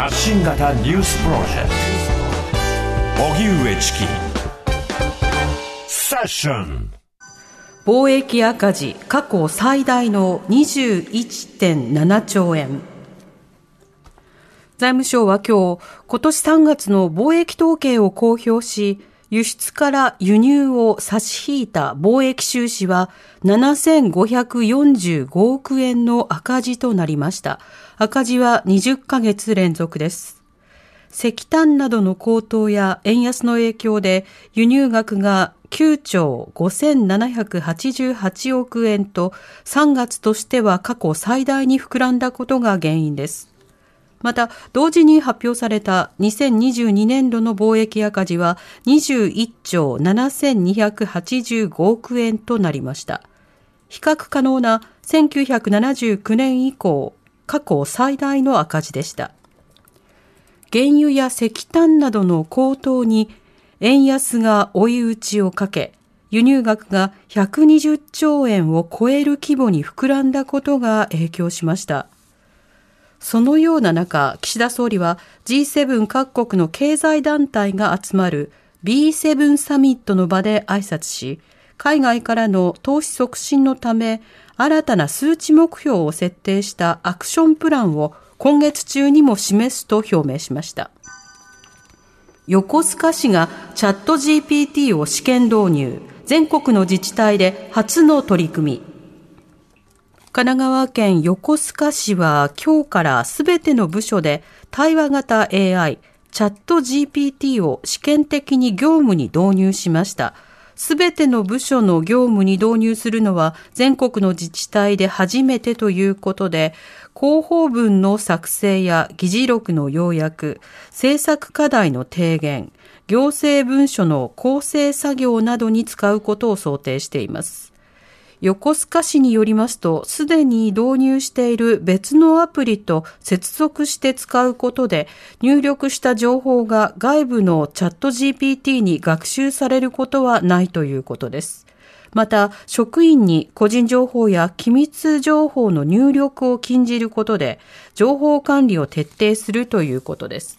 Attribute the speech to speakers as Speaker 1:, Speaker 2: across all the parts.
Speaker 1: 発信型ニュースプロジェクト。荻上チキ。セッション。
Speaker 2: 貿易赤字過去最大の21.7兆円。財務省は今日今年3月の貿易統計を公表し輸出から輸入を差し引いた貿易収支は7545億円の赤字となりました。赤字は20ヶ月連続です。石炭などの高騰や円安の影響で輸入額が9兆5788億円と3月としては過去最大に膨らんだことが原因です。また、同時に発表された2022年度の貿易赤字は21兆7285億円となりました。比較可能な1979年以降、過去最大の赤字でした。原油や石炭などの高騰に円安が追い打ちをかけ、輸入額が120兆円を超える規模に膨らんだことが影響しました。そのような中、岸田総理は G7 各国の経済団体が集まる B7 サミットの場で挨拶し、海外からの投資促進のため、新たな数値目標を設定したアクションプランを今月中にも示すと表明しました。横須賀市がチャット GPT を試験導入、全国の自治体で初の取り組み、神奈川県横須賀市は今日からすべての部署で対話型 AI チャット GPT を試験的に業務に導入しました。すべての部署の業務に導入するのは全国の自治体で初めてということで、広報文の作成や議事録の要約、政策課題の提言、行政文書の構成作業などに使うことを想定しています。横須賀市によりますと、すでに導入している別のアプリと接続して使うことで、入力した情報が外部のチャット GPT に学習されることはないということです。また、職員に個人情報や機密情報の入力を禁じることで、情報管理を徹底するということです。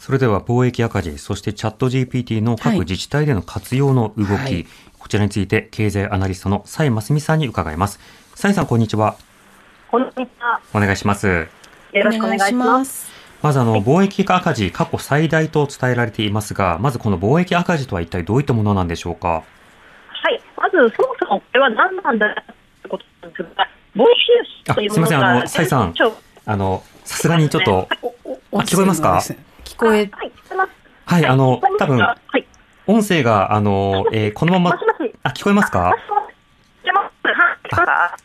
Speaker 3: それでは貿易赤字、そしてチャット GPT の各自治体での活用の動き、はい、こちらについて経済アナリストの蔡真澄さんに伺います。蔡さん、こんにちは。
Speaker 4: こんにちは。
Speaker 3: お願いします。よ
Speaker 4: ろしくお願いします。
Speaker 3: まずあの、貿易赤字、過去最大と伝えられていますが、まずこの貿易赤字とは一体どういったものなんでしょうか？
Speaker 4: はい、まずそもそもこれは何なんだということなんですが、貿易収支というものが。すみません、
Speaker 3: あの、蔡さん、あの、さすがにちょっと、あ、聞こえますか？
Speaker 2: 聞こえ、
Speaker 4: はい、
Speaker 3: はい、あの、多分、はい音声が、あの、えー、このまま、あ、聞こえますか？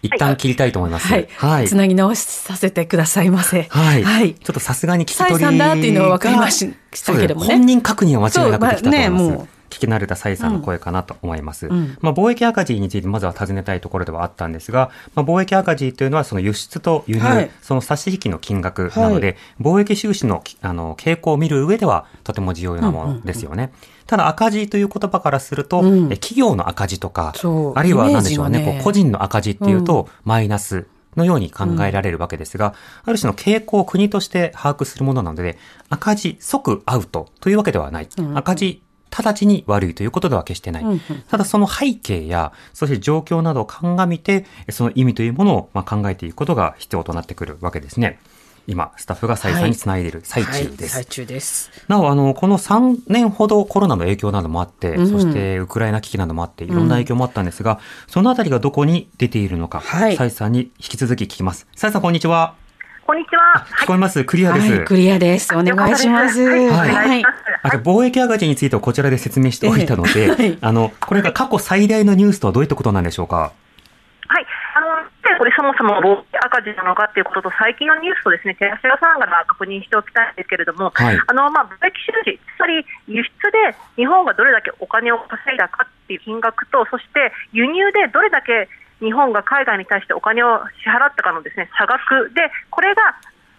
Speaker 3: 一旦切りたいと思います。
Speaker 2: はい。はい。つなぎ直しさせてくださいませ。
Speaker 3: はい。はい。ちょっとさすがに聞き取り
Speaker 2: さんだっていうのは分かりましたけども
Speaker 3: ね。本人確認は間違いなくできたと思います。ね、もう聞き慣れた蔡さんの声かなと思います。うん、まあ、貿易赤字についてまずは尋ねたいところではあったんですが、まあ、貿易赤字というのはその輸出と輸入、はい、その差し引きの金額なので、はい、貿易収支のあの傾向を見る上ではとても重要なものですよね。ただ赤字という言葉からすると、うん、企業の赤字とか、あるいは何でしょうね、ねこう個人の赤字っていうと、マイナスのように考えられるわけですが、うん、ある種の傾向を国として把握するものなので、赤字即アウトというわけではない。うん、赤字直ちに悪いということでは決してない。ただその背景や、そして状況などを鑑みて、その意味というものをま考えていくことが必要となってくるわけですね。今、スタッフが再三につないでいる最中です。はいはい、
Speaker 2: 最中です。
Speaker 3: なお、あの、この3年ほどコロナの影響などもあって、うん、そしてウクライナ危機などもあって、いろんな影響もあったんですが、うん、そのあたりがどこに出ているのか、はい、蔡さんに引き続き聞きます。蔡さん、こんにちは。
Speaker 4: こんにちは。
Speaker 3: 聞こえます、クリアです、
Speaker 2: クリアです。お願いします。はい。
Speaker 4: はい、
Speaker 3: あと、貿易赤字についてはこちらで説明しておいたので、はい、あの、これが過去最大のニュースとはどういったことなんでしょうか？
Speaker 4: これそもそも貿易赤字なのかということと、最近のニュースとですね、照らし合わせながら確認しておきたいんですけれども、はい、あの、まあ、貿易収支、つまり輸出で日本がどれだけお金を稼いだかっていう金額と、そして輸入でどれだけ日本が海外に対してお金を支払ったかのですね差額で、これが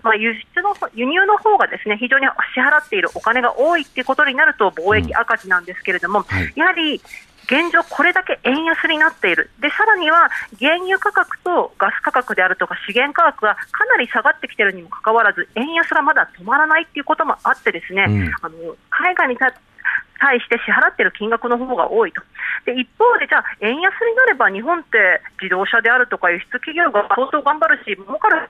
Speaker 4: まあ、輸出の輸入の方がですね非常に支払っているお金が多いっていうことになると貿易赤字なんですけれども、うんはい、やはり現状、これだけ円安になっている、でさらには原油価格とガス価格であるとか資源価格がかなり下がってきているにもかかわらず、円安がまだ止まらないということもあって、ですね、うん、あの海外に対して支払っている金額の方が多いと。で一方で、じゃあ、円安になれば日本って自動車であるとか輸出企業が相当頑張るし、儲かる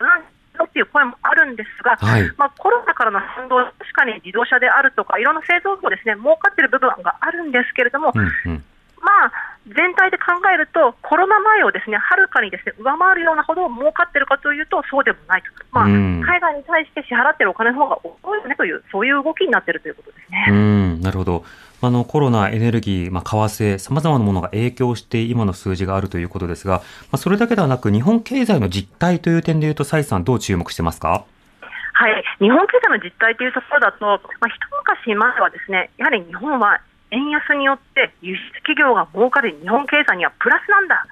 Speaker 4: っていう声もあるんですが、はい、まあ、コロナからの反動、確かに自動車であるとか、いろんな製造業ですね、儲かっている部分があるんですけれども、うんうんまあ、全体で考えると、コロナ前をですねはるかにですね上回るようなほど儲かっているかというと、そうでもないと、まあ、海外に対して支払っているお金の方が多いよねという、そういう動きになっているということですね。
Speaker 3: うんなるほどあのコロナ、エネルギー、まあ、為替、さまざまなものが影響して今の数字があるということですが、まあ、それだけではなく、日本経済の実態という点でいうと、蔡さん、どう注目してますか？
Speaker 4: はい、日本経済の実態というところだと、まあ、一昔前はですね、やはり日本は円安によって輸出企業が儲かり、日本経済にはプラスなんだ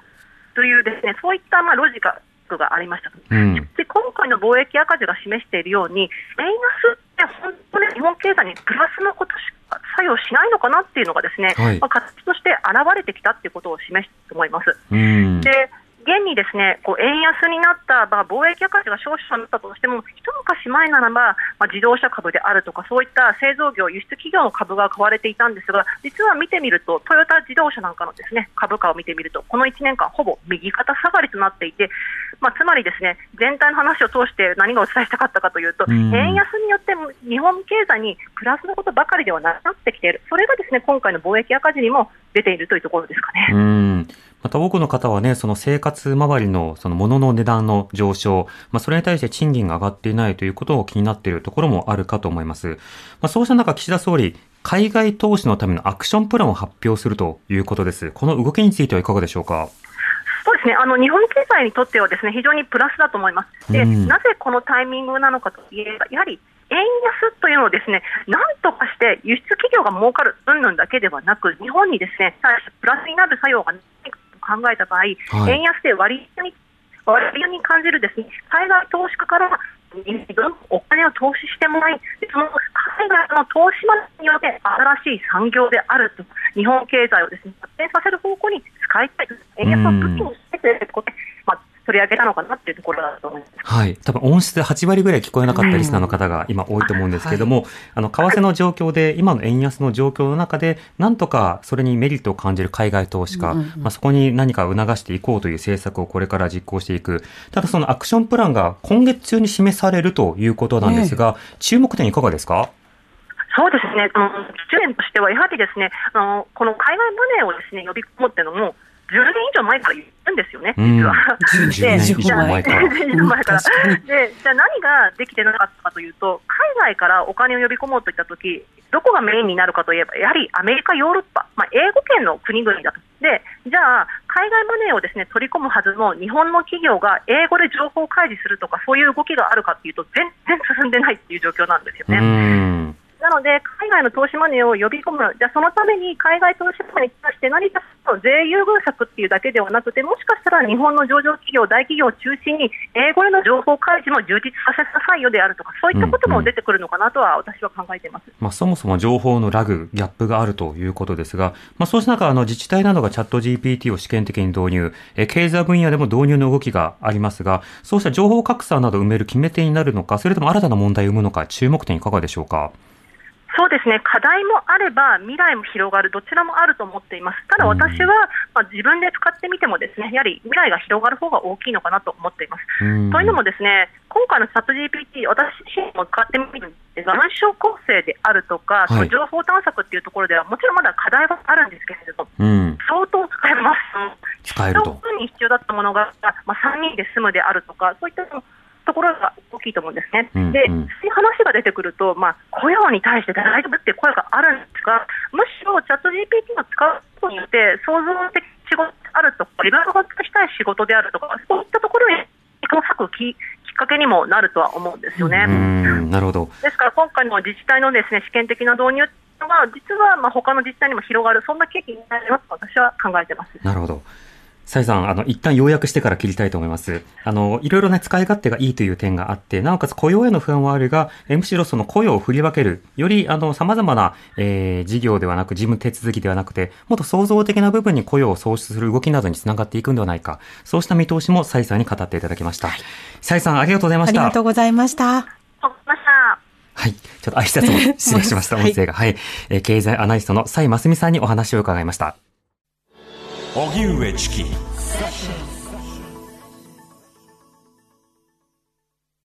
Speaker 4: というですね、そういったまあロジカルがありました。うん、で今回の貿易赤字が示しているように、円安って本当に日本経済にプラスのことしか作用しないのかなっていうのがですね、はい、まあ、形として現れてきたっていうことを示すと思います。うん、で現にですねこう円安になった、まあ、貿易赤字が少々になったとしても、一昔前ならば、まあ、自動車株であるとか、そういった製造業、輸出企業の株が買われていたんですが、実は見てみると、トヨタ自動車なんかのですね株価を見てみると、この1年間、ほぼ右肩下がりとなっていて、まあ、つまりですね全体の話を通して何がお伝えしたかったかというと、円安によって日本経済にプラスのことばかりではなくなってきている、それがですね今回の貿易赤字にも出ているというところですかね。
Speaker 3: また多くの方はね、その生活周りのその物の値段の上昇、まあ、それに対して賃金が上がっていないということを気になっているところもあるかと思います。まあ、そうした中、岸田総理、海外投資のためのアクションプランを発表するということです。この動きについてはいかがでしょうか？
Speaker 4: そうですねあの日本経済にとってはですね非常にプラスだと思います。で、うん、なぜこのタイミングなのかといえば、やはり円安というのをですねなんとかして輸出企業が儲かる云々だけではなく、日本にですねプラスになる作用が考えた場合、はい、円安で割合に割合に感じるですね海外投資家からお金を投資してもらい、その海外の投資までによって新しい産業であると、日本経済をですね発展させる方向に使いたい、円安を武器にしてということで、まあ、取り上げたのかなっていうところだと思います。
Speaker 3: はい。多分音質で8割ぐらい聞こえなかったリスナーの方が今多いと思うんですけれども、はい、あの、為替の状況で、今の円安の状況の中で、なんとかそれにメリットを感じる海外投資家、うんうん、まあ、そこに何か促していこうという政策をこれから実行していく。ただそのアクションプランが今月中に示されるということなんですが、え注目点いかがですか？
Speaker 4: そうですね、あの、注点としては、やはりですね、あの、この海外マネーをですね、呼び込むっていうのも、10年以上前から言うんですよね、実は。10
Speaker 3: 年以上前から。
Speaker 4: 前から。で、じゃあ何ができてなかったかというと、海外からお金を呼び込もうといったとき、どこがメインになるかといえば、やはりアメリカ、ヨーロッパ、まあ、英語圏の国々だと。で、じゃあ、海外マネーをですね取り込むはずの日本の企業が英語で情報開示するとか、そういう動きがあるかというと、全然進んでないっていう状況なんですよね。なので、海外の投資マネーを呼び込む、じゃそのために海外投資家に対して何か税優遇策っていうだけではなくて、もしかしたら日本の上場企業、大企業を中心に、英語への情報開示も充実させなさいよであるとか、そういったことも出てくるのかなとは、私は考えています、うんうん、
Speaker 3: まあ、そもそも情報のラグ、ギャップがあるということですが、まあ、そうした中、あの自治体などがチャット GPT を試験的に導入、え経済分野でも導入の動きがありますが、そうした情報格差など埋める決め手になるのか、それとも新たな問題を生むのか、注目点いかがでしょうか？
Speaker 4: そうですね。課題もあれば未来も広がる。どちらもあると思っています。ただ私は、まあ、自分で使ってみてもですねやはり未来が広がる方が大きいのかなと思っています。というのもですね今回のチャット GPT 私自身も使ってみるんですが文章構成であるとか、はい、情報探索っていうところではもちろんまだ課題はあるんですけれども、うん、相当使えます。
Speaker 3: 使えると。
Speaker 4: に必要だったものが、まあ、3人で済むであるとかそういったところが大きいと思うんですね。うんうん、で、そういう話が出てくると、まあ、雇用に対して大丈夫っていう声があるんですが、むしろチャット GPT を使うことによって、創造的仕事であるとか、自分がしたい仕事であるとか、そういったところに工作ききっかけにもなるとは思うんですよね。
Speaker 3: なるほど
Speaker 4: ですから、今回の自治体のです、ね、試験的な導入は、実はまあ他の自治体にも広がる、そんな契機になりますと私は考えてます
Speaker 3: なるほど。サイさん、あの、一旦要約してから切りたいと思います。あの、いろいろね、使い勝手がいいという点があって、なおかつ雇用への不安はあるが、えむしろその雇用を振り分ける、より、あの、様々な、えー、事業ではなく、事務手続きではなくて、もっと創造的な部分に雇用を創出する動きなどにつながっていくんではないか、そうした見通しもサイさんに語っていただきました。はい、サイさん、ありがとうございました。
Speaker 2: ありがとうございました。
Speaker 3: はい。ちょっと挨拶も失礼しました。音声が。はい。えー、経済アナリストの蔡真澄さんにお話を伺いました。荻上チキ。